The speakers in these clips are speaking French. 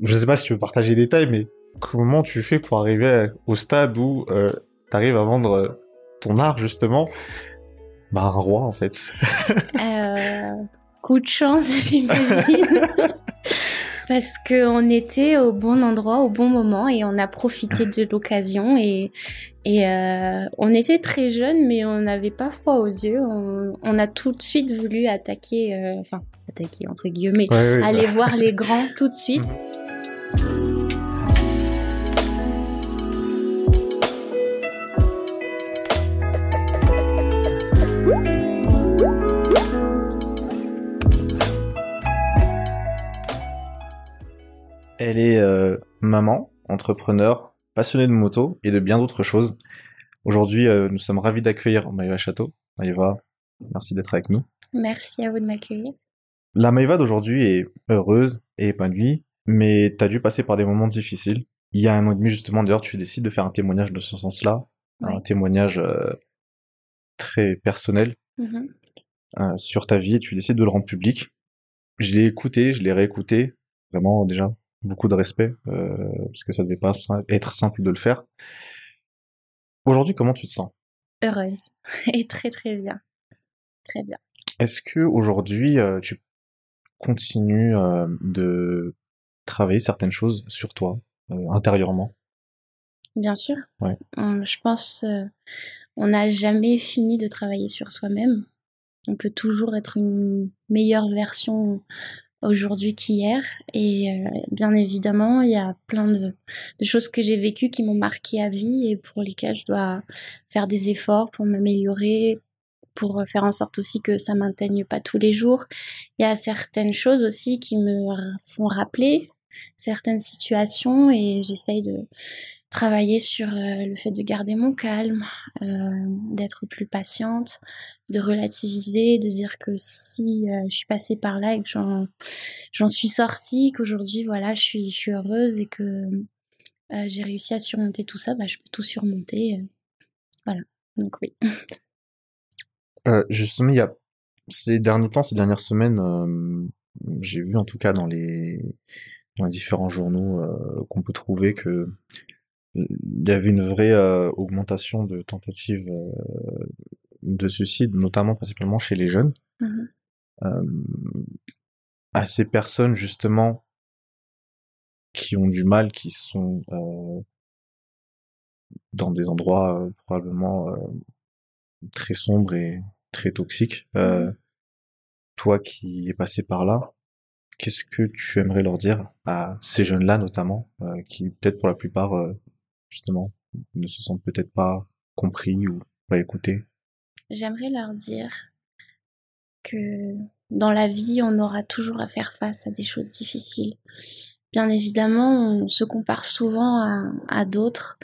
je sais pas si tu veux partager des détails, mais comment tu fais pour arriver au stade où euh, tu arrives à vendre ton art justement? Bah un roi en fait. euh, coup de chance, j'imagine. Parce qu'on était au bon endroit, au bon moment, et on a profité de l'occasion. Et, et euh, on était très jeunes, mais on n'avait pas froid aux yeux. On, on, a tout de suite voulu attaquer, euh, enfin, attaquer entre guillemets, aller bah. voir les grands tout de suite. Elle est euh, maman, entrepreneur, passionnée de moto et de bien d'autres choses. Aujourd'hui, euh, nous sommes ravis d'accueillir Maïva Château. Maïva, merci d'être avec nous. Merci à vous de m'accueillir. La Maïva d'aujourd'hui est heureuse et épanouie, mais tu as dû passer par des moments difficiles. Il y a un an et demi justement, d'ailleurs, tu décides de faire un témoignage de ce sens-là, un témoignage euh, très personnel mm-hmm. sur ta vie et tu décides de le rendre public. Je l'ai écouté, je l'ai réécouté, vraiment déjà beaucoup de respect, euh, parce que ça devait pas être simple de le faire. Aujourd'hui, comment tu te sens? Heureuse et très très bien, très bien. Est-ce que aujourd'hui euh, tu continues euh, de travailler certaines choses sur toi intérieurement? Bien sûr. Ouais. je pense on n'a jamais fini de travailler sur soi-même. On peut toujours être une meilleure version aujourd'hui qu'hier. Et euh, bien évidemment, il y a plein de, choses que j'ai vécues qui m'ont marqué à vie et pour lesquelles je dois faire des efforts pour m'améliorer, pour faire en sorte aussi que ça m'atteigne pas tous les jours. Il y a certaines choses aussi qui me font rappeler certaines situations et j'essaye de travailler sur euh, le fait de garder mon calme, euh, d'être plus patiente, de relativiser, de dire que si euh, je suis passée par là et que j'en suis sortie, qu'aujourd'hui voilà, je suis, heureuse et que j'ai réussi à surmonter tout ça, bah, je peux tout surmonter. voilà, donc oui. justement, il y a ces derniers temps, ces dernières semaines, j'ai vu en tout cas dans les différents journaux qu'on peut trouver que il y avait une vraie euh, augmentation de tentatives euh, de suicide, notamment principalement chez les jeunes. Mmh euh, à ces personnes justement qui ont du mal, qui sont dans des endroits probablement très sombres et très toxiques. Mmh toi qui es passé par là, qu'est-ce que tu aimerais leur dire à ces jeunes-là notamment, qui peut-être pour la plupart justement, ne se sentent peut-être pas compris ou pas écoutés. J'aimerais leur dire que dans la vie, on aura toujours à faire face à des choses difficiles. Bien évidemment, on se compare souvent à, d'autres.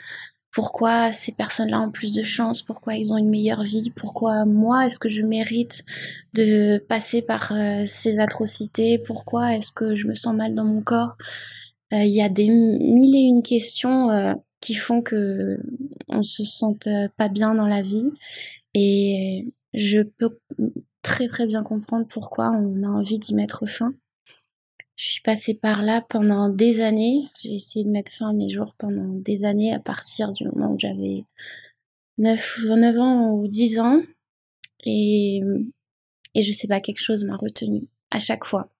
Pourquoi ces personnes-là ont plus de chance? Pourquoi ils ont une meilleure vie? Pourquoi moi, est-ce que je mérite de passer par euh, ces atrocités? Pourquoi est-ce que je me sens mal dans mon corps? Euh, Il y a des mille et une questions euh, qui font que on se sente pas bien dans la vie. Et je peux très très bien comprendre pourquoi on a envie d'y mettre fin. Je suis passée par là pendant des années. J'ai essayé de mettre fin à mes jours pendant des années à partir du moment où j'avais 9, 9 ans ou 10 ans. Et, et je sais pas, quelque chose m'a retenue à chaque fois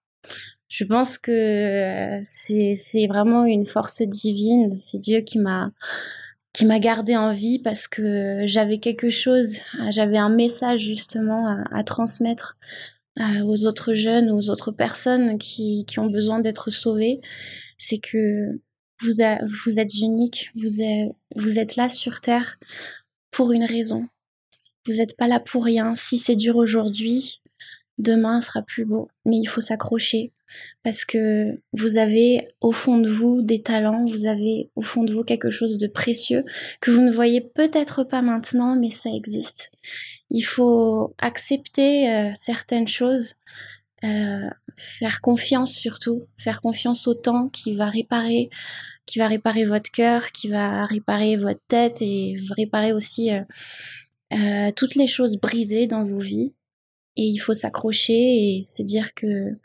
je pense que euh, c'est vraiment une force divine. C'est Dieu qui m'a qui m'a gardé en vie parce que j'avais quelque chose, j'avais un message justement à, transmettre euh, aux autres jeunes, aux autres personnes qui, qui ont besoin d'être sauvées. C'est que vous, êtes unique, vous êtes, vous êtes là sur Terre pour une raison. Vous n'êtes pas là pour rien. Si c'est dur aujourd'hui, demain sera plus beau. Mais il faut s'accrocher parce que vous avez au fond de vous des talents, vous avez au fond de vous quelque chose de précieux que vous ne voyez peut-être pas maintenant, mais ça existe. Il faut accepter euh, certaines choses, euh, faire confiance surtout, faire confiance au temps qui va réparer, qui va réparer votre cœur, qui va réparer votre tête et réparer aussi euh, toutes les choses brisées dans vos vies. Et il faut s'accrocher et se dire que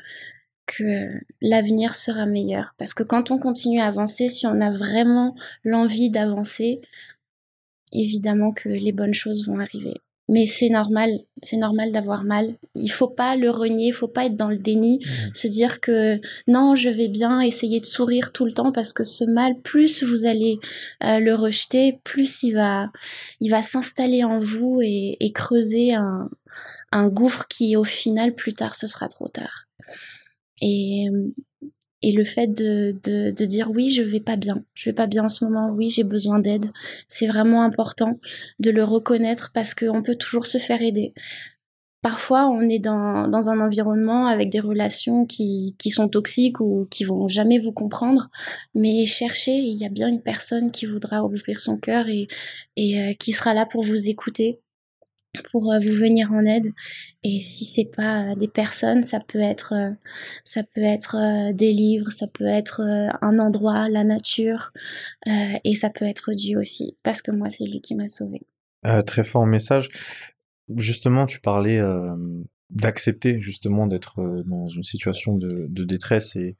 que l'avenir sera meilleur. Parce que quand on continue à avancer, si on a vraiment l'envie d'avancer, évidemment que les bonnes choses vont arriver. Mais c'est normal, c'est normal d'avoir mal. Il faut pas le renier, il faut pas être dans le déni, mmh. se dire que non, je vais bien, essayer de sourire tout le temps parce que ce mal, plus vous allez euh, le rejeter, plus il va, il va s'installer en vous et, et creuser un, un gouffre qui, au final, plus tard, ce sera trop tard. Et, et le fait de, de, de, dire oui, je vais pas bien, je vais pas bien en ce moment, oui, j'ai besoin d'aide, c'est vraiment important de le reconnaître parce qu'on peut toujours se faire aider. Parfois, on est dans, dans un environnement avec des relations qui, qui sont toxiques ou qui vont jamais vous comprendre, mais cherchez, il y a bien une personne qui voudra ouvrir son cœur et, et euh, qui sera là pour vous écouter pour euh, vous venir en aide. Et si c'est pas des personnes, ça peut être, euh, ça peut être euh, des livres, ça peut être un endroit, la nature, et ça peut être Dieu aussi, parce que moi c'est lui qui m'a sauvé. très fort message. Justement, tu parlais d'accepter justement d'être dans une situation de, détresse et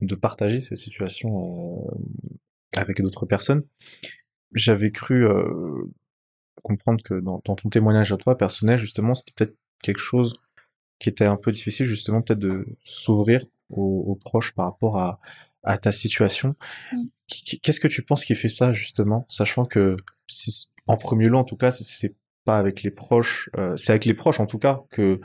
de partager ces situations avec d'autres personnes. J'avais cru comprendre que dans, ton témoignage à toi personnel, justement, c'était peut-être quelque chose qui était un peu difficile, justement, peut-être de s'ouvrir aux, proches par rapport à, à ta situation. Mm. Qu'est-ce que tu penses qui fait ça, justement, sachant que, en premier lieu, en tout cas, c'est pas avec les proches, euh, c'est avec les proches, en tout cas, que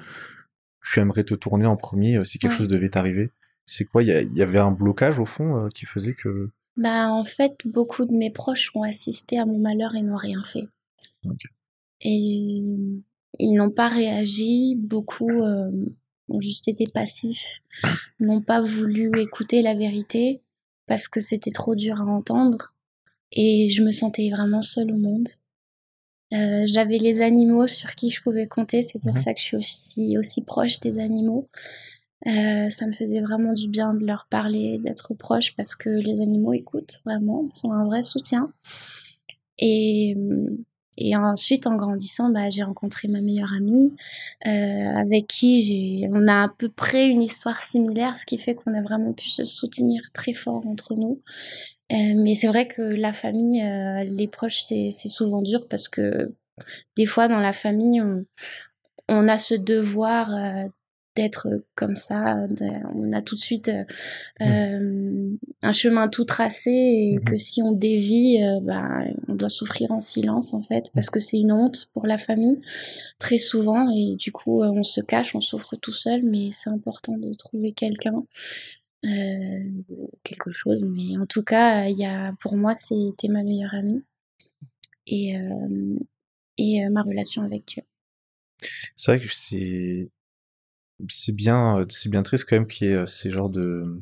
tu aimerais te tourner en premier euh, si quelque chose devait t'arriver. C'est quoi Il y, avait un blocage, au fond, euh, qui faisait que... Bah, en fait, beaucoup de mes proches ont assisté à mon malheur et n'ont rien fait. Et ils n'ont pas réagi, beaucoup euh, ont juste été passifs, n'ont pas voulu écouter la vérité parce que c'était trop dur à entendre et je me sentais vraiment seule au monde. Euh, j'avais les animaux sur qui je pouvais compter, c'est pour mhm. ça que je suis aussi, aussi proche des animaux. Euh, ça me faisait vraiment du bien de leur parler, d'être proche parce que les animaux écoutent vraiment, sont un vrai soutien. Et et ensuite, en grandissant, bah, j'ai rencontré ma meilleure amie, euh, avec qui on a à peu près une histoire similaire, ce qui fait qu'on a vraiment pu se soutenir très fort entre nous. Euh, mais c'est vrai que la famille, euh, les proches, c'est, souvent dur parce que des fois, dans la famille, on, on a ce devoir d'être comme ça. on a tout de suite euh, mmh. euh, un chemin tout tracé et mmh que si on dévie, euh, bah, on doit souffrir en silence en fait parce que c'est une honte pour la famille très souvent et du coup on se cache, on souffre tout seul. Mais c'est important de trouver quelqu'un. quelque chose mais en tout cas il y a pour moi c'était ma meilleure amie et et ma relation avec Dieu c'est vrai que c'est c'est bien, c'est bien triste quand même qu'il y ait ces genres de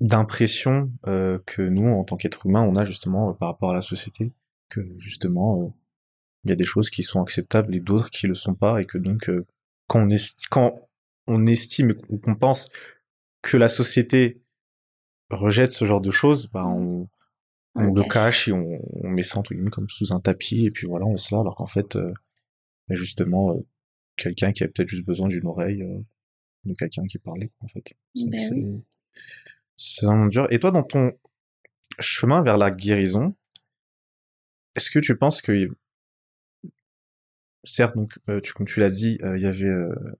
d'impression euh, que nous, en tant qu'êtres humains, on a justement par rapport à la société, que justement il y a des choses qui sont acceptables et d'autres qui le sont pas, et que donc quand on, quand on estime ou qu'on pense que la société rejette ce genre de choses, bah on, on, le cache. et on, met ça entre guillemets comme sous un tapis, et puis voilà, on se là, alors qu'en fait, bah, justement, quelqu'un qui avait peut-être juste besoin d'une oreille euh, de quelqu'un qui parlait, en fait. Ben c'est vraiment dur. Et toi, dans ton chemin vers la guérison, est-ce que tu penses que certes, donc, euh, tu, comme tu l'as dit, euh, il y avait,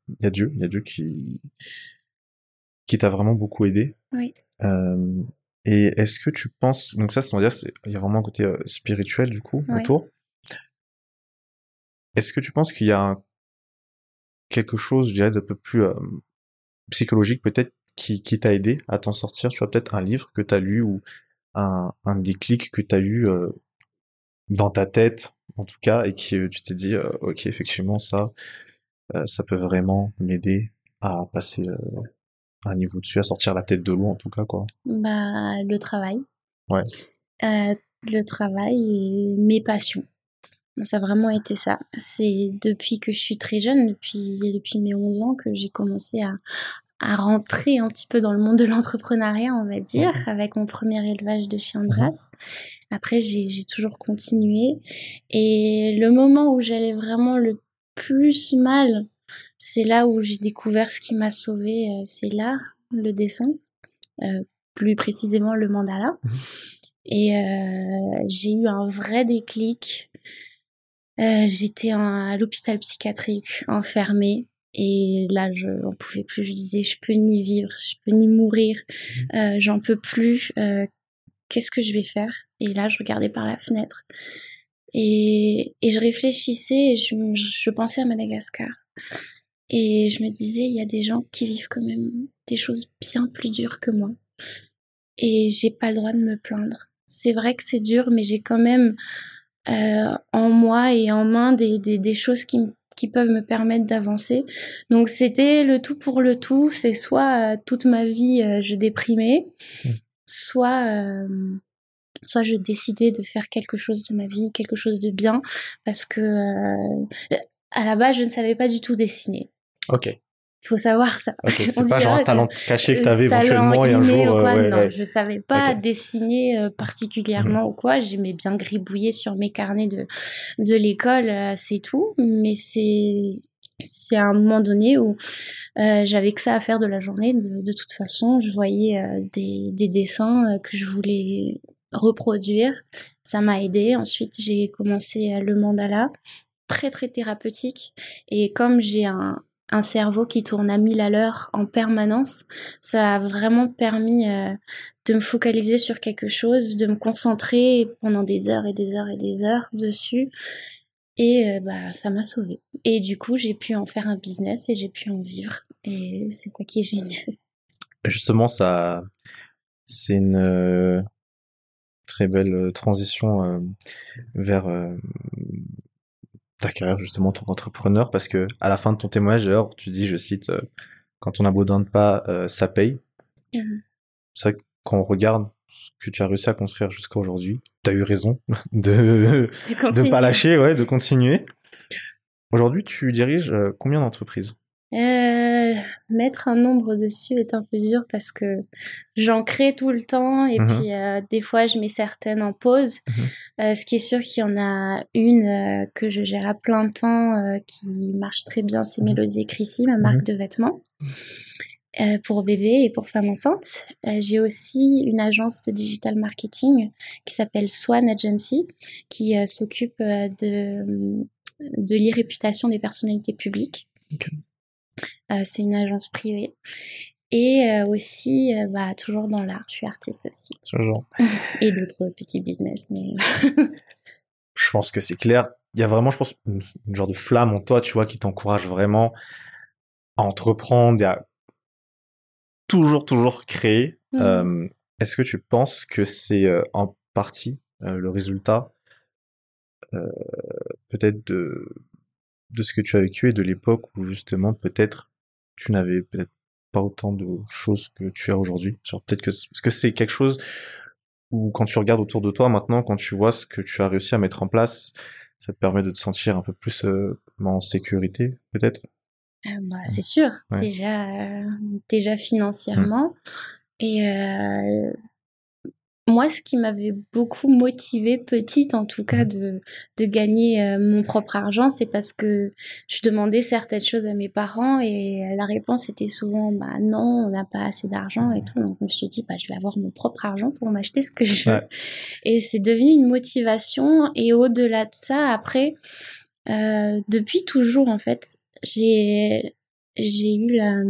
il y a Dieu, il y a Dieu qui, qui t'a vraiment beaucoup aidé. Oui. et est-ce que tu penses, donc ça, c'est dire, il y a vraiment un côté spirituel du coup autour. Est-ce que tu penses qu'il y a un quelque chose, je dirais, d'un peu plus euh, psychologique peut-être qui, qui t'a aidé à t'en sortir Tu as peut-être un livre que tu as lu ou un, un déclic que tu as eu euh, dans ta tête, en tout cas, et qui tu t'es dit, euh, ok, effectivement, ça, ça peut vraiment m'aider à passer un niveau dessus, à sortir la tête de l'eau, en tout cas, quoi. Bah, le travail. Ouais. le travail et mes passions. Ça a vraiment été ça. C'est depuis que je suis très jeune, depuis, depuis mes 11 ans, que j'ai commencé à, à rentrer un petit peu dans le monde de l'entrepreneuriat, on va dire, avec mon premier élevage de chiens de mhm. race. Après, j'ai toujours continué. Et le moment où j'allais vraiment le plus mal, c'est là où j'ai découvert ce qui m'a sauvé, c'est l'art, le dessin, plus précisément le mandala. Mmh et j'ai eu un vrai déclic. J'étais à l'hôpital psychiatrique, enfermée. Et là, je n'en pouvais plus. Je disais, je peux ni vivre, je peux ni mourir, mmh. euh, j'en peux plus. Euh, Qu'est-ce que je vais faire? Et là, je regardais par la fenêtre et, et je réfléchissais et je, je, pensais à Madagascar. Et je me disais, il y a des gens qui vivent quand même des choses bien plus dures que moi. Et j'ai pas le droit de me plaindre. C'est vrai que c'est dur, mais j'ai quand même euh, en moi et en main des, des, des choses qui qui peuvent me permettre d'avancer. Donc c'était le tout pour le tout. C'est soit euh, toute ma vie euh, je déprimais, mmh. soit euh, soit je décidais de faire quelque chose de ma vie, quelque chose de bien, parce que à la base je ne savais pas du tout dessiner. Ok. Il faut savoir ça. c'est pas genre un talent caché que tu avais éventuellement et un jour. Euh, non, je savais pas dessiner euh, particulièrement mhm. ou quoi. J'aimais bien gribouiller sur mes carnets de, de l'école, euh, c'est tout. Mais c'est c'est à un moment donné où j'avais que ça à faire de la journée. De, de toute façon, je voyais des, des, dessins que je voulais reproduire. Ça m'a aidé. Ensuite, j'ai commencé le mandala, très très thérapeutique. Et comme j'ai un, un cerveau qui tourne à mille à l'heure en permanence. Ça a vraiment permis euh, de me focaliser sur quelque chose, de me concentrer pendant des heures et des heures et des heures dessus. Et euh, bah ça m'a sauvé. Et du coup, j'ai pu en faire un business et j'ai pu en vivre. Et c'est ça qui est génial. Justement, ça, c'est une euh, très belle transition vers ta carrière justement en tant qu'entrepreneur parce que à la fin de ton témoignage tu dis je cite euh, quand on abandonne pas euh, ça paye. Mhm. c'est vrai que quand on regarde ce que tu as réussi à construire jusqu'à aujourd'hui tu as eu raison de de, pas lâcher ouais de continuer. Aujourd'hui tu diriges euh, combien d'entreprises? Mettre un nombre dessus est un peu dur parce que j'en crée tout le temps et mhm. puis euh, des fois je mets certaines en pause. Mhm. Euh, ce qui est sûr qu'il y en a une que je gère à plein temps qui marche très bien, c'est mhm. Mélodie Crissy, ma marque de vêtements. pour bébé et pour femmes enceintes. J'ai aussi une agence de digital marketing qui s'appelle Swan Agency, qui s'occupe de, de l'irréputation des personnalités publiques. Euh, c'est une agence privée. Et euh, aussi, euh, bah, toujours dans l'art, je suis artiste aussi. Toujours. Et d'autres petits business, mais... je pense que c'est clair. Il y a vraiment, je pense, une, genre de flamme en toi, tu vois, qui t'encourage vraiment à entreprendre et à toujours, toujours créer. Mmh. Est-ce que tu penses que c'est en partie le résultat peut-être de, de ce que tu as vécu et de l'époque où justement peut-être tu n'avais peut-être pas autant de choses que tu as aujourd'hui. Genre peut-être que est-ce que c'est quelque chose où quand tu regardes autour de toi maintenant, quand tu vois ce que tu as réussi à mettre en place, ça te permet de te sentir un peu plus euh, en sécurité, peut-être? Euh, bah, c'est sûr, déjà, euh, déjà financièrement. Mmh. Et moi, ce qui m'avait beaucoup motivée, petite en tout cas, de, de gagner euh, mon propre argent, c'est parce que je demandais certaines choses à mes parents et la réponse était souvent bah non, on n'a pas assez d'argent et tout. Donc je me suis dit bah je vais avoir mon propre argent pour m'acheter ce que je veux. Et c'est devenu une motivation. Et au-delà de ça, après, euh, depuis toujours en fait, j'ai j'ai eu la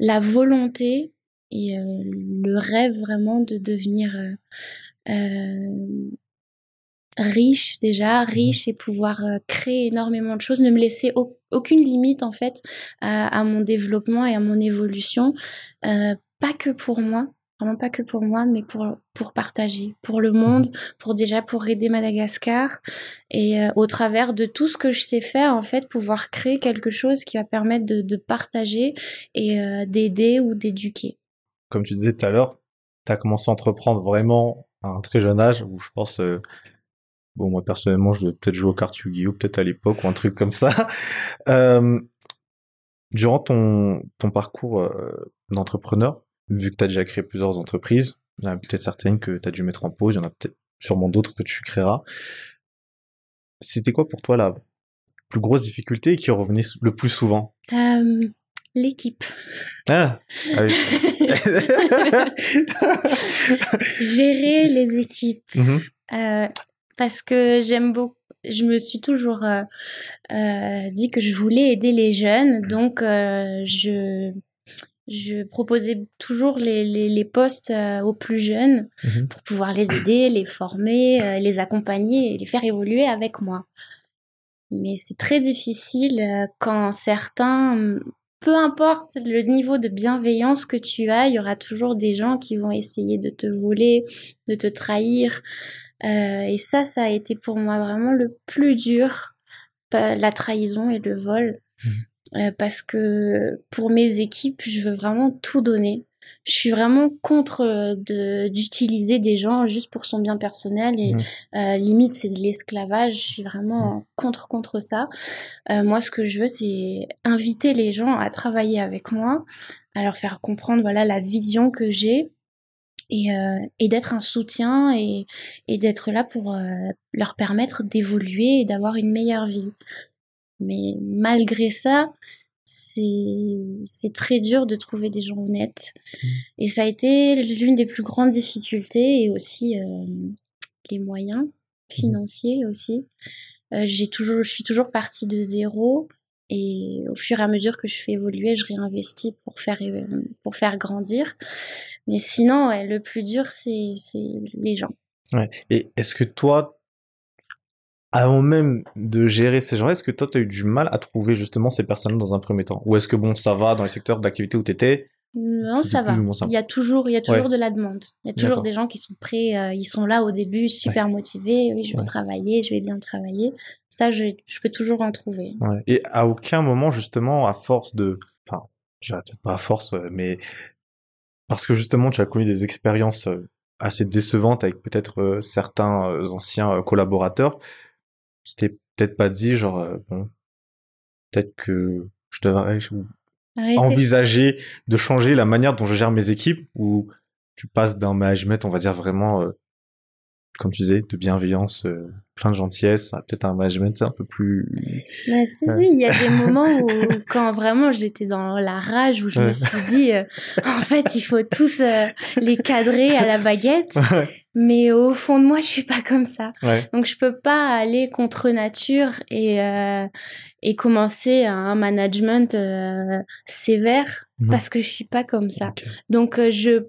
la volonté et euh, le rêve vraiment de devenir euh, euh, riche déjà, mmh riche et pouvoir créer énormément de choses, ne me laisser aucune limite en fait à, mon développement et à mon évolution, pas que pour moi, vraiment pas que pour moi, mais pour, pour partager, pour le monde, mmh pour déjà pour aider Madagascar et au travers de tout ce que je sais faire, en fait, pouvoir créer quelque chose qui va permettre de, de partager et d'aider ou d'éduquer comme tu disais tout à l'heure, tu as commencé à entreprendre vraiment à un très jeune âge, où je pense, euh, bon, moi personnellement, je devais peut-être jouer au cartes yu peut-être à l'époque, ou un truc comme ça. Euh, durant ton, parcours euh, d'entrepreneur, vu que tu as déjà créé plusieurs entreprises, il y en a peut-être certaines que tu as dû mettre en pause, il y en a peut-être sûrement d'autres que tu créeras. C'était quoi pour toi la, plus grosses difficultés qui revenaient le plus souvent? L'équipe. Ah, ah oui. Gérer les équipes. Mhm. Euh, parce que j'aime beaucoup. Je me suis toujours euh, euh, dit que je voulais aider les jeunes, donc je je proposais toujours les, les, les postes aux plus jeunes Mhm. pour pouvoir les aider, les former, les accompagner et les faire évoluer avec moi. Mais c'est très difficile quand certains, peu importe le niveau de bienveillance que tu as, il y aura toujours des gens qui vont essayer de te voler, de te trahir. Euh, et ça, ça a été pour moi vraiment le plus dur, la trahison et le vol. Euh, parce que pour mes équipes, je veux vraiment tout donner. Je suis vraiment contre euh, de- d'utiliser des gens juste pour son bien personnel et Mhm. euh, limite c'est de l'esclavage. Je suis vraiment contre contre ça. Euh, moi, ce que je veux, c'est inviter les gens à travailler avec moi, à leur faire comprendre voilà la vision que j'ai et, euh, et d'être un soutien et, et d'être là pour euh, leur permettre d'évoluer et d'avoir une meilleure vie. Mais malgré ça, c'est très dur de trouver des gens honnêtes. Et ça a été l'une des plus grandes difficultés et aussi euh, les moyens financiers aussi. Euh, j'ai toujours, je suis toujours partie de zéro et au fur et à mesure que je fais évoluer, je réinvestis pour faire euh, pour faire grandir. Mais sinon, ouais, le plus dur, c'est c'est les gens. Ouais. Et est-ce que toi, avant même de gérer ces gens-là, est-ce que toi, tu as eu du mal à trouver justement ces personnes dans un premier temps? Ou est-ce que bon, ça va dans les secteurs d'activité où tu étais Non, ça va. Il y a toujours, il y a toujours Ouais. de la demande. Il y a toujours des gens qui sont prêts, euh, ils sont là au début, super motivés. Oui, je vais Ouais. travailler, je vais bien travailler. Ça, je, je peux toujours en trouver. Et à aucun moment, justement, à force de... Enfin, je peut-être pas à force, euh, mais parce que justement, tu as connu des expériences euh, assez décevantes avec peut-être certains anciens collaborateurs, t'es peut-être pas dit, genre, euh, bon, peut-être que je devrais Arrêtez. envisager de changer la manière dont je gère mes équipes ou tu passes d'un management, on va dire vraiment, euh, comme tu disais, de bienveillance, euh, plein de gentillesse, à peut-être un management un peu plus... Mais si, Ouais. si, il y a des moments où, quand vraiment j'étais dans la rage, où je me suis dit, euh, en fait, il faut tous les cadrer à la baguette. ouais. Mais au fond de moi, je suis pas comme ça. Ouais. Donc, je peux pas aller contre nature et, euh, et commencer un management euh, sévère Mhm. parce que je suis pas comme ça. Donc, euh, je,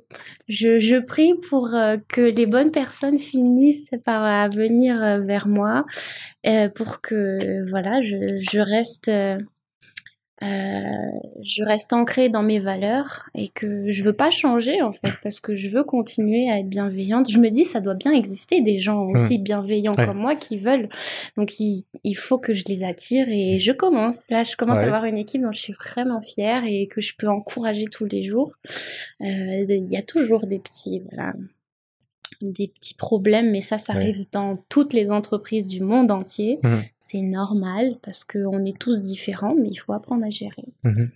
je, je prie pour que les bonnes personnes finissent par venir vers moi pour que, voilà, je, je reste... euh, je reste ancrée dans mes valeurs et que je veux pas changer en fait parce que je veux continuer à être bienveillante. Je me dis ça doit bien exister des gens aussi bienveillants. Ouais. comme moi qui veulent. Donc il, il faut que je les attire et je commence. Là je commence Ouais. à avoir une équipe dont je suis vraiment fière et que je peux encourager tous les jours. Euh, Il y a toujours des petits voilà des petits problèmes, mais ça, ça arrive dans toutes les entreprises du monde entier. Mhm. C'est normal parce qu'on est tous différents, mais il faut apprendre à gérer. Mhm.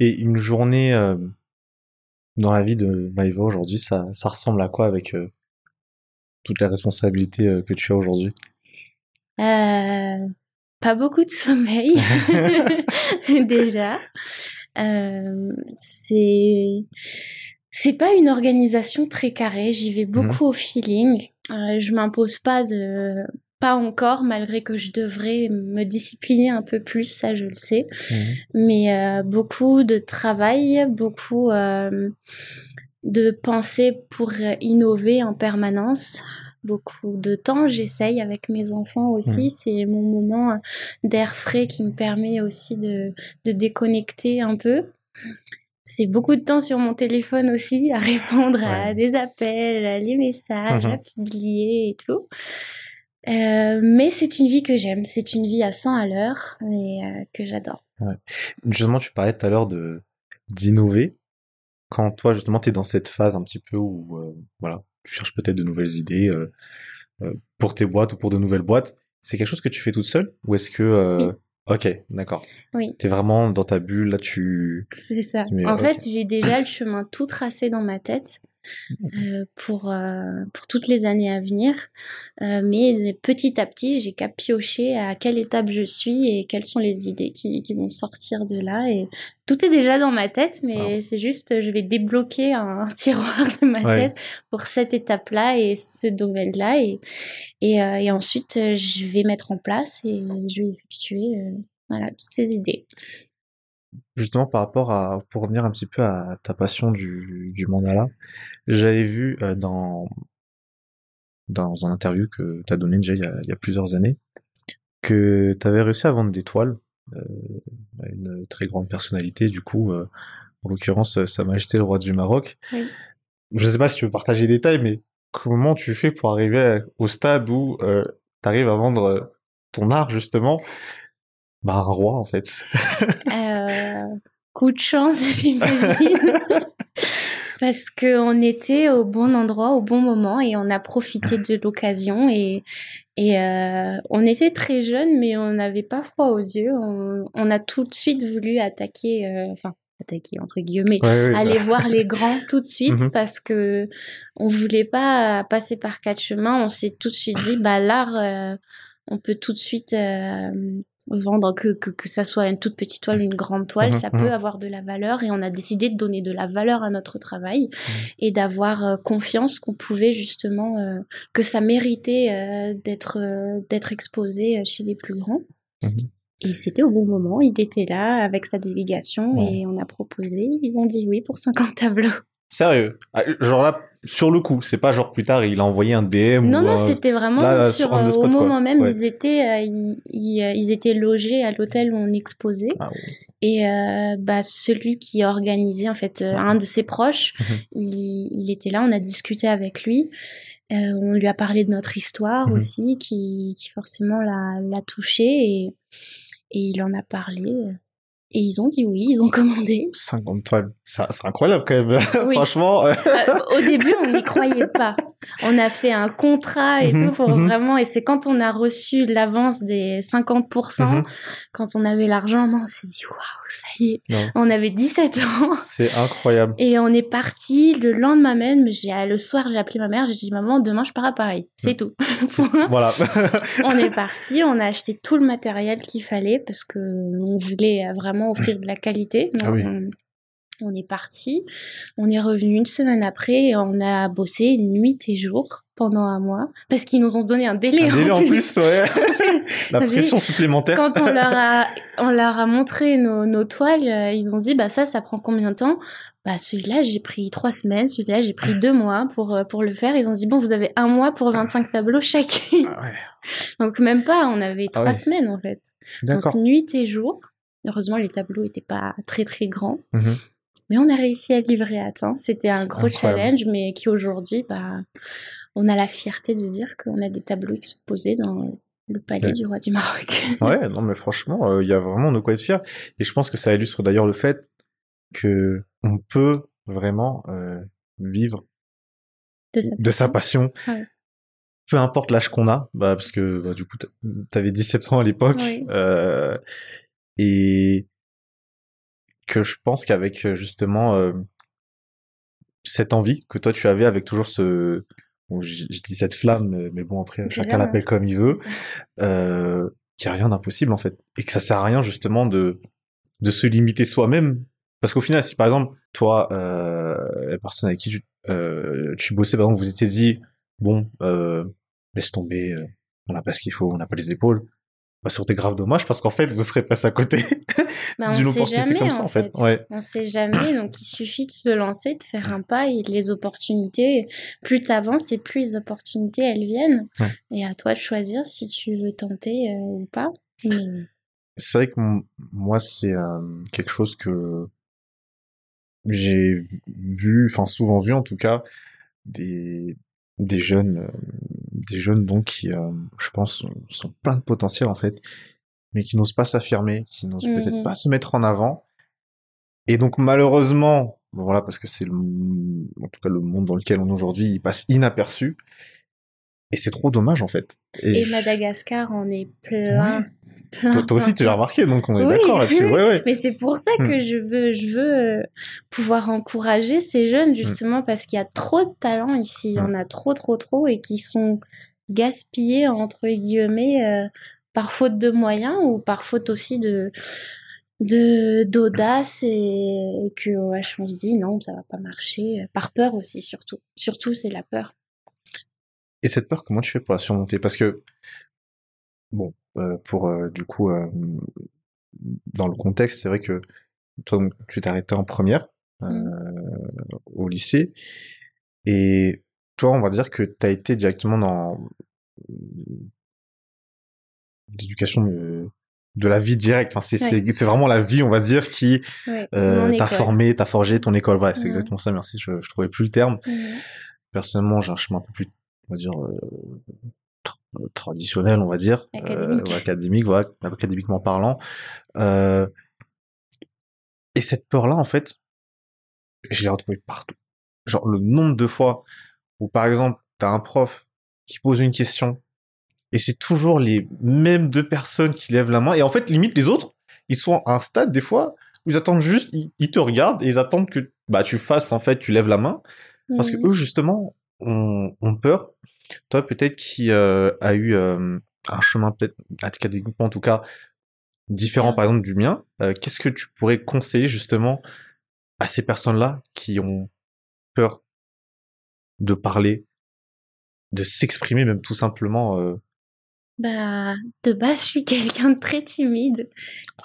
Et une journée euh, dans la vie de Maïva aujourd'hui, ça, ça ressemble à quoi avec euh, toutes les responsabilités euh, que tu as aujourd'hui? Pas beaucoup de sommeil, déjà. C'est c'est pas une organisation très carrée. J'y vais beaucoup au feeling. Euh, je m'impose pas de pas encore, malgré que je devrais me discipliner un peu plus, ça je le sais. Mais euh, beaucoup de travail, beaucoup euh, de pensée pour euh, innover en permanence. Beaucoup de temps, j'essaye avec mes enfants aussi. Mhm. C'est mon moment d'air frais qui me permet aussi de, de déconnecter un peu. C'est beaucoup de temps sur mon téléphone aussi à répondre à des appels, à les messages, Mhm. à publier et tout. Euh, mais c'est une vie que j'aime. C'est une vie à 100 à l'heure et euh, que j'adore. Justement, tu parlais tout à l'heure de d'innover. Quand toi, justement, tu es dans cette phase un petit peu où euh, voilà, tu cherches peut-être de nouvelles idées pour tes boîtes ou pour de nouvelles boîtes, c'est quelque chose que tu fais toute seule ou est-ce que Oui. Ok, d'accord. Oui. T'es vraiment dans ta bulle, là tu... C'est ça. Mais, en fait, j'ai déjà le chemin tout tracé dans ma tête. Euh, pour, euh, pour toutes les années à venir. Euh, mais petit à petit, j'ai qu'à piocher à quelle étape je suis et quelles sont les idées qui, qui vont sortir de là. Et tout est déjà dans ma tête, mais c'est juste, je vais débloquer un, tiroir de ma tête pour cette étape-là et ce domaine-là. Et, et, et, ensuite, je vais mettre en place et je vais effectuer voilà, toutes ces idées justement par rapport à pour revenir un petit peu à ta passion du, du mandala, j'avais vu euh, dans dans un interview que tu as donné déjà il y, a, il y, a, plusieurs années que tu avais réussi à vendre des toiles euh, à une très grande personnalité du coup euh, en l'occurrence Sa Majesté le roi du Maroc. Oui. Je sais pas si tu veux partager des détails mais comment tu fais pour arriver au stade où tu arrives à vendre ton art justement? Bah, un roi, en fait. euh, coup de chance, j'imagine. Parce qu'on était au bon endroit, au bon moment, et on a profité de l'occasion. Et, et euh, on était très jeunes, mais on n'avait pas froid aux yeux. On, on, a tout de suite voulu attaquer, euh, enfin, attaquer entre guillemets, aller bah. voir les grands tout de suite mhm. parce que on voulait pas passer par quatre chemins. On s'est tout de suite dit, bah l'art, euh, on peut tout de suite euh, vendre que, que, que ça soit une toute petite toile, une grande toile, mhm, ça peut mhm. avoir de la valeur et on a décidé de donner de la valeur à notre travail mhm. et d'avoir euh, confiance qu'on pouvait justement, euh, que ça méritait euh, d'être d'être exposé chez les plus grands. Et c'était au bon moment, il était là avec sa délégation et on a proposé, ils ont dit oui pour 50 tableaux. Sérieux? Ah, Genre là, sur le coup, c'est pas genre plus tard, il a envoyé un DM Non, non, c'était vraiment sur, euh, au moment même, ils étaient, euh, ils, euh, ils, étaient logés à l'hôtel où on exposait. Ah, Et bah, celui qui organisait, en fait, un de ses proches, mhm. il, il, était là, on a discuté avec lui. on lui a parlé de notre histoire mhm. aussi, qui, qui forcément l'a touché, et, et il en a parlé. Et ils ont dit oui, ils ont commandé. 50 toiles, c'est incroyable quand même, franchement. Euh, au début, on n'y croyait pas. On a fait un contrat et mhm, tout pour mhm. vraiment, et c'est quand on a reçu l'avance des 50%, mhm. quand on avait l'argent, on s'est dit waouh, ça y est. On avait 17 ans. C'est incroyable. Et on est parti le lendemain même, le soir, j'ai appelé ma mère, j'ai dit maman, demain je pars à Paris. C'est tout. voilà. on est parti, on a acheté tout le matériel qu'il fallait parce que on voulait vraiment offrir de la qualité. Ah on, est parti, on est revenu une semaine après et on a bossé nuit et jour pendant un mois parce qu'ils nous ont donné un délai, un délai en, plus. ouais. la pression supplémentaire. Quand on leur a, on leur a montré nos, nos toiles, euh, ils ont dit bah ça, ça prend combien de temps? Bah celui-là j'ai pris trois semaines, celui-là j'ai pris deux mois pour euh, pour le faire. Ils ont dit bon vous avez un mois pour 25 tableaux chacune. Ah Donc même pas, on avait ah trois semaines en fait. Donc nuit et jour. Heureusement, les tableaux n'étaient pas très très grands. Mhm. Mais on a réussi à livrer à temps. C'était un gros challenge, mais qui aujourd'hui, bah, on a la fierté de dire qu'on a des tableaux exposés dans le palais du roi du Maroc. ouais, non, mais franchement, euh, il y a vraiment de quoi être fier. Et je pense que ça illustre d'ailleurs le fait que on peut vraiment euh, vivre de sa passion. Peu importe l'âge qu'on a, bah, parce que bah, du coup, t'avais 17 ans à l'époque. Euh, et que je pense qu'avec euh, justement euh, cette envie que toi tu avais avec toujours ce bon, je, dis cette flamme mais bon après chacun l'appelle comme il veut euh, qu'il n'y a rien d'impossible en fait et que ça sert à rien justement de de se limiter soi-même. Parce qu'au final si par exemple toi euh, la personne avec qui tu, euh, tu bossais par exemple vous étiez dit bon euh, laisse tomber on n'a pas ce qu'il faut on n'a pas les épaules bah, sur des graves dommages parce qu'en fait vous serez passé à côté bah, d'une opportunité jamais, comme ça en fait. Ouais. On sait jamais donc il suffit de se lancer, de faire un pas et les opportunités plus t'avances et plus les opportunités elles viennent et à toi de choisir si tu veux tenter euh, ou pas. C'est vrai que moi c'est euh, quelque chose que j'ai vu, enfin souvent vu en tout cas des des jeunes, euh, des jeunes donc qui, euh, je pense, sont, plein de potentiel en fait, mais qui n'osent pas s'affirmer, qui n'osent peut-être mhm. pas se mettre en avant. Et donc malheureusement, voilà, parce que c'est le, en tout cas le monde dans lequel on est aujourd'hui, il passe inaperçu. Et c'est trop dommage en fait. Et, Madagascar en est plein. Plein. Toi, aussi, tu l'as remarqué, donc on est Oui, d'accord là-dessus. oui. Ouais, ouais. Mais c'est pour ça que Mm. je veux, je veux euh, pouvoir encourager ces jeunes, justement, parce qu'il y a trop de talents ici. Il y en a trop, trop, trop, et qui sont gaspillés, entre guillemets, euh, par faute de moyens ou par faute aussi de de d'audace et, et que ouais, on se dit non ça va pas marcher par peur aussi surtout surtout c'est la peur Et cette peur, comment tu fais pour la surmonter? Parce que, bon, euh, pour euh, du coup, euh, dans le contexte, c'est vrai que toi, donc, tu t'es arrêté en première euh, au lycée, et toi, on va dire que tu as été directement dans l'éducation de, de la vie directe. Enfin, c'est Ouais. c'est- c'est vraiment la vie, on va dire, qui ouais, euh, t'a formé, t'a forgé ton école. Voilà, c'est Mhm. exactement ça. Merci, je, je trouvais plus le terme personnellement, j'ai un chemin un peu plus, on va dire, euh, traditionnel, on va dire, Académique. euh, académique, voilà, académiquement parlant. Euh, et cette peur-là, en fait, je l'ai retrouvée partout. Genre, le nombre de fois où, par exemple, t'as un prof qui pose une question, et c'est toujours les mêmes deux personnes qui lèvent la main, et en fait, limite, les autres, ils sont à un stade, des fois, où ils attendent juste, ils, ils te regardent, et ils attendent que, bah, tu fasses, en fait, tu lèves la main, parce que Mhm. eux, justement, ont, ont peur. Toi, peut-être qui euh, a eu euh, un chemin, peut-être académiquement en tout cas, différent Ouais. par exemple du mien, euh, qu'est-ce que tu pourrais conseiller justement à ces personnes-là qui ont peur de parler, de s'exprimer même tout simplement euh, Bah, de base, je suis quelqu'un de très timide,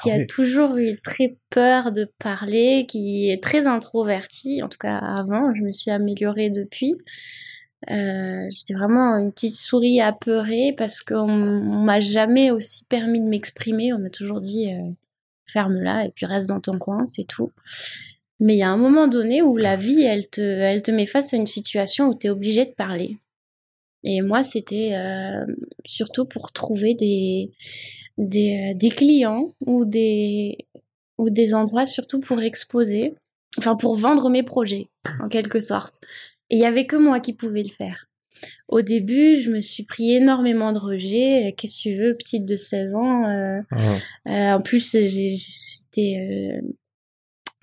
qui Ah a toujours eu très peur de parler, qui est très introverti. En tout cas, avant, je me suis améliorée depuis. Euh, J'étais vraiment une petite souris apeurée parce qu'on on m'a jamais aussi permis de m'exprimer. On m'a toujours dit euh, ferme-la et puis reste dans ton coin, c'est tout. Mais il y a un moment donné où la vie, elle te, elle te met face à une situation où tu es obligé de parler. Et moi, c'était euh, surtout pour trouver des, des, des clients ou des, ou des endroits surtout pour exposer, enfin pour vendre mes projets, en quelque sorte. Et il y avait que moi qui pouvais le faire. Au début, je me suis pris énormément de rejets. Qu'est-ce que tu veux, petite de 16 ans euh, euh, En plus, j'étais euh,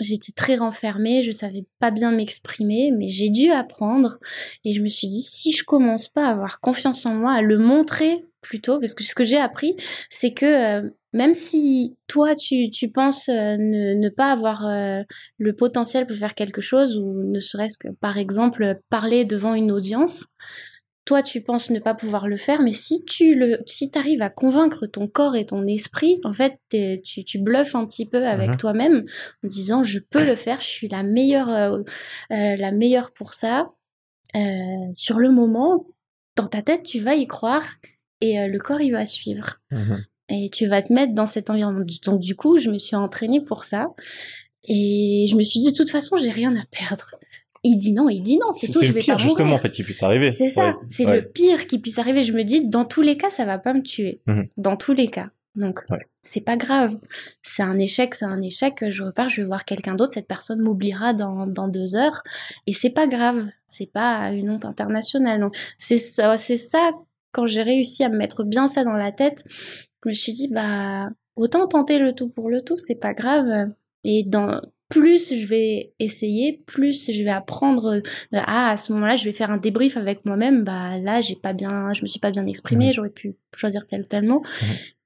j'étais très renfermée, je savais pas bien m'exprimer, mais j'ai dû apprendre. Et je me suis dit, si je commence pas à avoir confiance en moi, à le montrer plutôt, parce que ce que j'ai appris, c'est que euh, même si toi, tu, tu penses euh, ne, ne pas avoir euh, le potentiel pour faire quelque chose, ou ne serait-ce que, par exemple, parler devant une audience, toi, tu penses ne pas pouvoir le faire, mais si tu le, si arrives à convaincre ton corps et ton esprit, en fait, tu, tu bluffes un petit peu avec Mhm. toi-même en disant je peux le faire, je suis la meilleure, euh, euh, la meilleure pour ça. Euh, sur le moment, dans ta tête, tu vas y croire et euh, le corps il va suivre Mhm. Et tu vas te mettre dans cet environnement. Donc du coup, je me suis entraînée pour ça et je me suis dit de toute façon, j'ai rien à perdre. Il dit non, il dit non, c'est tout, c'est je le vais pire pas justement en fait qui puisse arriver. C'est ça, Ouais, c'est ouais. le pire qui puisse arriver. Je me dis, dans tous les cas, ça va pas me tuer. Mhm. Dans tous les cas. Donc, Ouais. c'est pas grave. C'est un échec, c'est un échec. Je repars, je vais voir quelqu'un d'autre. Cette personne m'oubliera dans, dans deux heures. Et c'est pas grave. C'est pas une honte internationale. Donc, c'est ça, c'est ça, quand j'ai réussi à me mettre bien ça dans la tête, je me suis dit, bah, autant tenter le tout pour le tout, c'est pas grave. Et dans, plus je vais essayer, plus je vais apprendre. Ah, à ce moment-là, je vais faire un débrief avec moi-même. Bah là, j'ai pas bien, je me suis pas bien exprimée. J'aurais pu choisir tel ou tel mot.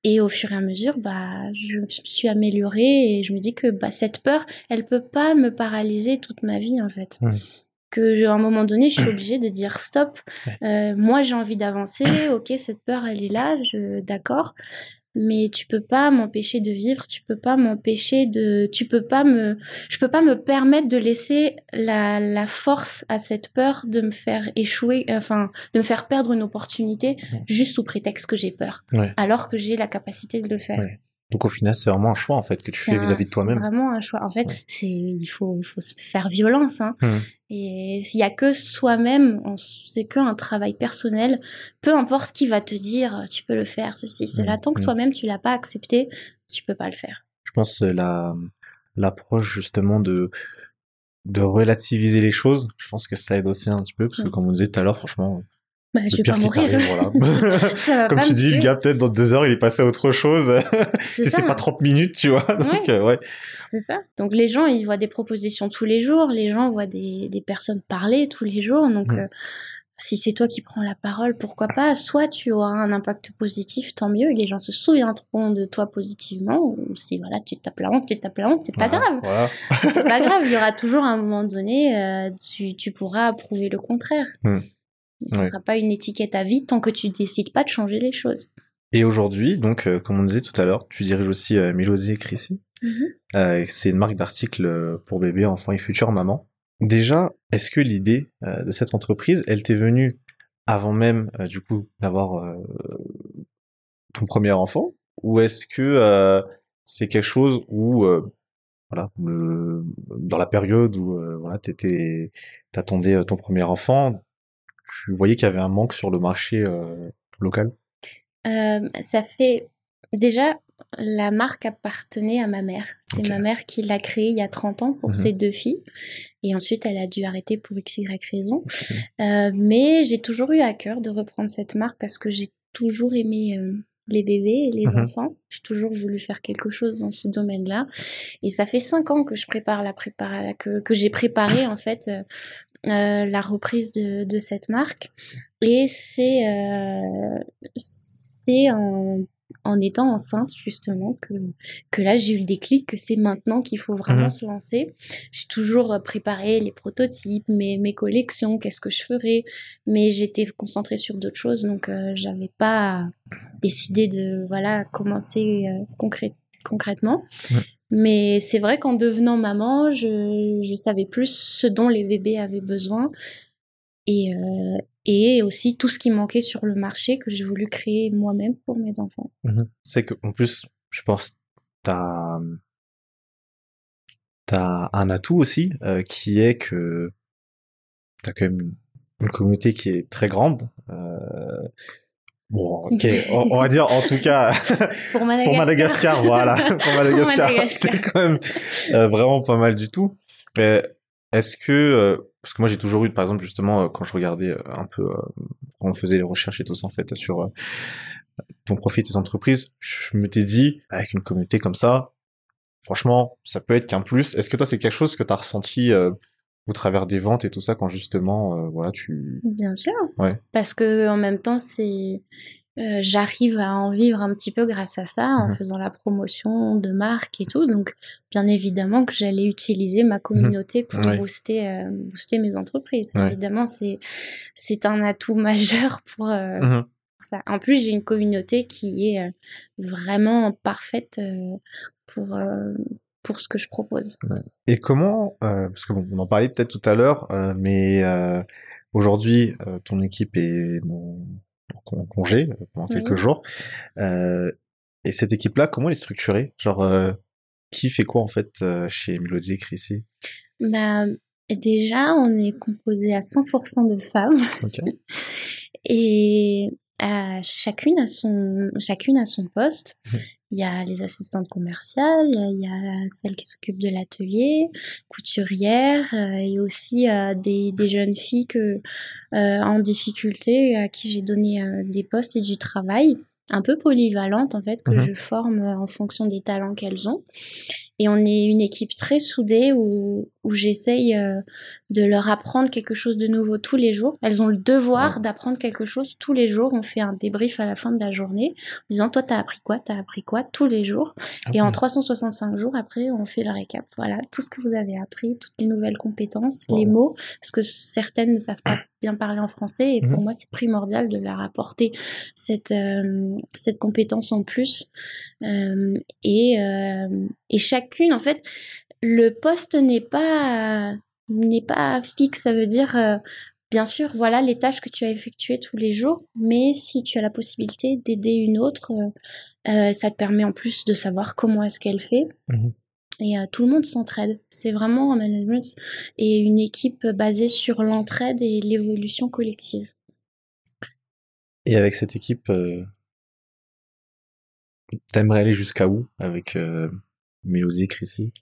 Et au fur et à mesure, bah, je me suis améliorée et je me dis que bah, cette peur, elle peut pas me paralyser toute ma vie en fait. Que à un moment donné, je suis obligée de dire stop. Euh, moi, j'ai envie d'avancer. Ok, cette peur, elle est là. Je, d'accord. Mais tu peux pas m'empêcher de vivre. Tu peux pas m'empêcher de. Tu peux pas me. Je peux pas me permettre de laisser la, la force à cette peur de me faire échouer. Enfin, de me faire perdre une opportunité juste sous prétexte que j'ai peur Ouais. alors que j'ai la capacité de le faire. Ouais. Donc au final, c'est vraiment un choix en fait que tu fais vis-à-vis de toi-même. C'est vraiment un choix. En fait, Ouais. c'est il faut il faut se faire violence. Hein. Mhm. Et s'il y a que soi-même, c'est que un travail personnel. Peu importe qui va te dire tu peux le faire ceci cela. Mhm. Tant que Mhm. toi-même tu l'as pas accepté, tu peux pas le faire. Je pense que la l'approche justement de de relativiser les choses, je pense que ça aide aussi un petit peu parce que Mm. comme on disait tout à l'heure, franchement, Bah, je vais pas mourir. t'arrive, voilà. Ça va Comme pas tu dis, le gars, peut-être dans deux heures, il est passé à autre chose. Si c'est pas 30 minutes, tu vois. Donc, Ouais. euh, ouais. C'est ça. Donc les gens, ils voient des propositions tous les jours, les gens voient des, des personnes parler tous les jours. Donc Mm. euh, si c'est toi qui prends la parole, pourquoi pas? Soit tu auras un impact positif, tant mieux, les gens se souviendront de toi positivement. Ou si voilà, tu tapes la honte, tu tapes la honte, c'est pas Voilà, grave. Voilà. C'est pas grave, il y aura toujours un moment donné, euh, tu, tu pourras prouver le contraire. Mm. Ce Ouais. sera pas une étiquette à vie tant que tu décides pas de changer les choses. Et aujourd'hui, donc, euh, comme on disait tout à l'heure, tu diriges aussi euh, Mélodie et Chrissy. Euh, c'est une marque d'articles euh, pour bébés, enfants et futures mamans. Déjà, est-ce que l'idée de cette entreprise, elle t'est venue avant même, du coup, d'avoir ton premier enfant? Ou est-ce que c'est quelque chose où, voilà, le- dans la période où voilà, t'attendais ton premier enfant, tu voyais qu'il y avait un manque sur le marché euh, local? Euh, ça fait déjà la marque appartenait à ma mère. C'est ma mère qui l'a créée il y a 30 ans pour Mhm. ses deux filles. Et ensuite, elle a dû arrêter pour x, y raison. Euh, mais j'ai toujours eu à cœur de reprendre cette marque parce que j'ai toujours aimé euh, les bébés et les Mhm. enfants. J'ai toujours voulu faire quelque chose dans ce domaine-là. Et ça fait cinq ans que je prépare la prépara que, que j'ai préparé en fait euh, euh, la reprise de, de cette marque. Et c'est euh, c'est en, en étant enceinte justement que, que là j'ai eu le déclic que c'est maintenant qu'il faut vraiment Mhm. se lancer. J'ai toujours euh, préparé les prototypes, mes, mes collections, qu'est-ce que je ferais, mais j'étais concentrée sur d'autres choses donc euh, j'avais pas décidé de voilà commencer euh, concrète- concrètement. Mais c'est vrai qu'en devenant maman, je, savais plus ce dont les bébés avaient besoin et, euh, et aussi tout ce qui manquait sur le marché que j'ai voulu créer moi-même pour mes enfants. C'est que, en plus, je pense, t'as, t'as un atout aussi, euh, qui est que t'as quand même une, une communauté qui est très grande. Euh, bon, ok, on, on va dire en tout cas Pour Madagascar. pour Madagascar, voilà, pour Madagascar, Madagascar. c'est quand même euh, vraiment pas mal du tout. Mais est-ce que, euh, parce que moi j'ai toujours eu, par exemple, justement, euh, quand je regardais un peu, euh, quand on faisait les recherches et tout ça en fait sur ton profit et tes entreprises, je m'étais dit, avec une communauté comme ça, franchement, ça peut être qu'un plus. Est-ce que toi c'est quelque chose que t'as ressenti euh, au travers des ventes et tout ça quand justement, euh, voilà, tu... Bien sûr. Ouais. Parce que en même temps, c'est euh, j'arrive à en vivre un petit peu grâce à ça, en Mhm. faisant la promotion de marque et tout. Donc, bien évidemment que j'allais utiliser ma communauté pour booster, euh, booster mes entreprises. Évidemment, c'est c'est un atout majeur pour, Mhm. pour ça. En plus, j'ai une communauté qui est vraiment parfaite pour pour ce que je propose. Et comment, euh, parce que bon, on en parlait peut-être tout à l'heure, euh, mais euh, aujourd'hui, ton équipe est en, en con- en congé pendant quelques jours. Et cette équipe-là, comment elle est structurée? Genre, qui fait quoi en fait chez Mélodie et Chrissy? Bah, déjà, on est composé à 100% de femmes. Et euh, chacune a son chacune a son poste. Il y a les assistantes commerciales, il y a celle qui s'occupe de l'atelier, couturière, euh, et aussi euh, des, des jeunes filles que, euh, en difficulté à qui j'ai donné des postes et du travail, un peu polyvalente en fait, que Mhm. je forme en fonction des talents qu'elles ont. Et on est une équipe très soudée où, où j'essaye euh, de leur apprendre quelque chose de nouveau tous les jours. Elles ont le devoir Ouais. d'apprendre quelque chose tous les jours. On fait un débrief à la fin de la journée en disant toi t'as appris quoi, t'as appris quoi? Tous les jours. Et en 365 jours après on fait le récap. Voilà tout ce que vous avez appris, toutes les nouvelles compétences, les mots, parce que certaines ne savent pas bien parler en français et pour Mhm. moi c'est primordial de leur apporter cette euh, cette compétence en plus. Euh, et euh, et chacune en fait le poste n'est pas n'est pas fixe. Ça veut dire euh, bien sûr voilà les tâches que tu as effectuées tous les jours mais si tu as la possibilité d'aider une autre euh, euh, ça te permet en plus de savoir comment est-ce qu'elle fait. Mhm. et euh, tout le monde s'entraide. C'est vraiment un management et une équipe basée sur l'entraide et l'évolution collective. Et avec cette équipe, t'aimerais aller jusqu'à où avec et Chrissy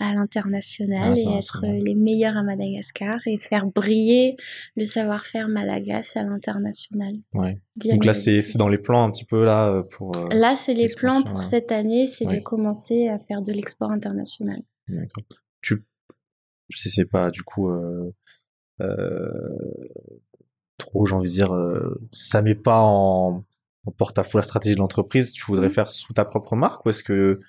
à l'international et être International. les meilleurs à Madagascar et faire briller le savoir-faire malagasy à l'international. Ouais. Donc là, c'est dans les plans un petit peu là euh, pour. euh, Là, c'est les plans pour cette année, c'est de commencer à faire de l'export international. D'accord. Tu, si c'est pas du coup euh, euh, trop, j'ai envie de dire, euh, ça met pas en, en porte-à-faux la stratégie de l'entreprise. Tu voudrais Mhm. faire sous ta propre marque ou est-ce que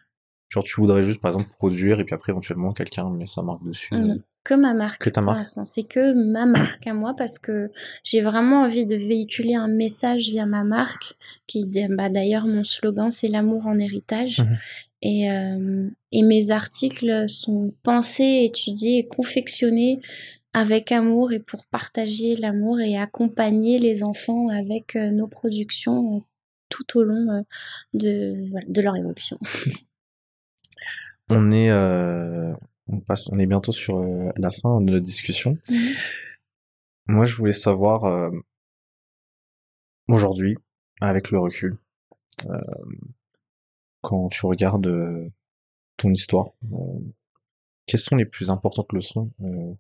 genre tu voudrais juste par exemple produire et puis après éventuellement quelqu'un met sa marque dessus. Non. euh, Que ma marque. Que ta marque. C'est que ma marque à moi parce que j'ai vraiment envie de véhiculer un message via ma marque qui, bah, d'ailleurs, mon slogan, c'est l'amour en héritage. Mhm. Et, euh, et mes articles sont pensés, étudiés et confectionnés avec amour et pour partager l'amour et accompagner les enfants avec euh, nos productions euh, tout au long de, de leur évolution. On est, euh, on passe, on est bientôt sur euh, la fin de notre discussion. Moi, je voulais savoir euh, aujourd'hui, avec le recul, euh, quand tu regardes ton histoire, quelles sont les plus importantes leçons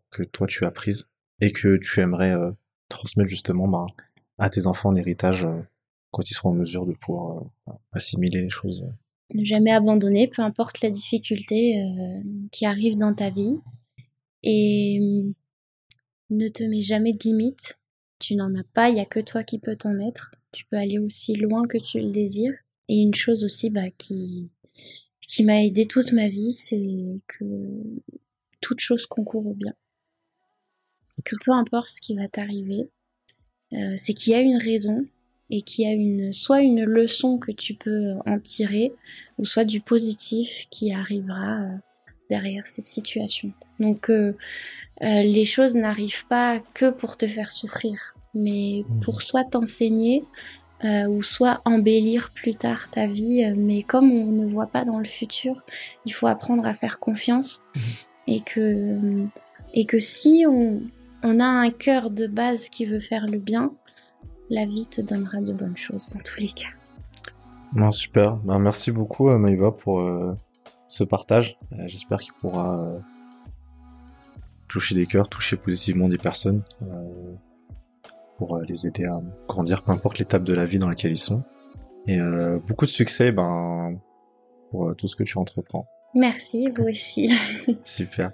que toi tu as prises et que tu aimerais transmettre justement bah, à tes enfants en héritage quand ils seront en mesure de pouvoir assimiler les choses. Ne jamais abandonner, peu importe la difficulté euh, qui arrive dans ta vie. Et euh, ne te mets jamais de limites. Tu n'en as pas, il n'y a que toi qui peux t'en mettre. Tu peux aller aussi loin que tu le désires. Et une chose aussi bah, qui, qui m'a aidé toute ma vie, c'est que toute chose concourt au bien. Que peu importe ce qui va t'arriver, euh, c'est qu'il y a une raison et qu'il y a une, soit une leçon que tu peux en tirer, ou soit du positif qui arrivera euh, derrière cette situation. Donc euh, euh, les choses n'arrivent pas que pour te faire souffrir, mais Mhm. pour soit t'enseigner, euh, ou soit embellir plus tard ta vie. Mais comme on ne voit pas dans le futur, il faut apprendre à faire confiance et que et que si on, on a un cœur de base qui veut faire le bien, la vie te donnera de bonnes choses dans tous les cas. Non, super. Ben, merci beaucoup, euh, Maïva, pour euh, ce partage. Euh, J'espère qu'il pourra euh, toucher des cœurs, toucher positivement des personnes pour les aider à grandir, peu importe l'étape de la vie dans laquelle ils sont. Et beaucoup de succès ben, pour tout ce que tu entreprends. Merci, vous aussi. Super.